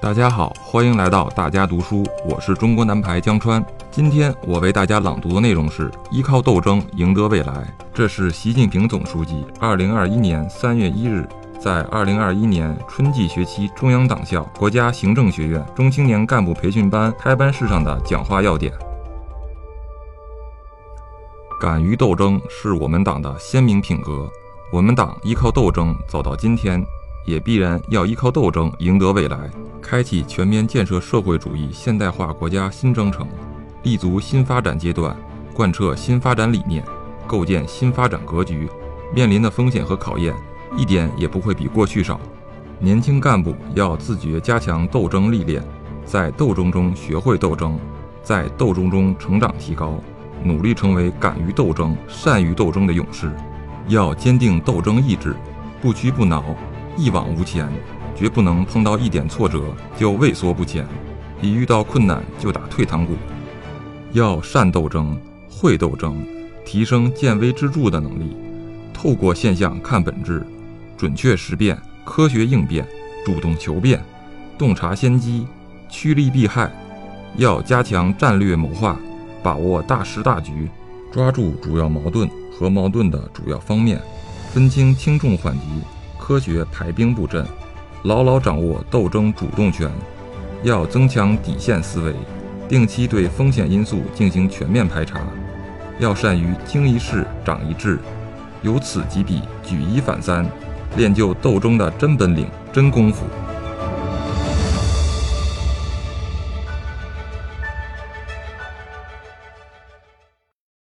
大家好，欢迎来到大家读书，我是中国男排江川。今天我为大家朗读的内容是依靠斗争赢得未来。这是习近平总书记二零二一年三月一日在二零二一年春季学期中央党校国家行政学院中青年干部培训班开班式上的讲话要点。敢于斗争是我们党的鲜明品格，我们党依靠斗争走到今天。也必然要依靠斗争赢得未来，开启全面建设社会主义现代化国家新征程，立足新发展阶段，贯彻新发展理念，构建新发展格局。面临的风险和考验，一点也不会比过去少。年轻干部要自觉加强斗争历练，在斗争中学会斗争，在斗争中成长提高，努力成为敢于斗争、善于斗争的勇士。要坚定斗争意志，不屈不挠。一往无前，绝不能碰到一点挫折就畏缩不前，一遇到困难就打退堂鼓。要善斗争、会斗争，提升见微知著的能力，透过现象看本质，准确识变、科学应变、主动求变、洞察先机、趋利避害。要加强战略谋划，把握大势大局，抓住主要矛盾和矛盾的主要方面，分清轻重缓急。科学排兵布阵，牢牢掌握斗争主动权，要增强底线思维，定期对风险因素进行全面排查，要善于经一事长一智，由此及彼举一反三，练就斗争的真本领、真功夫。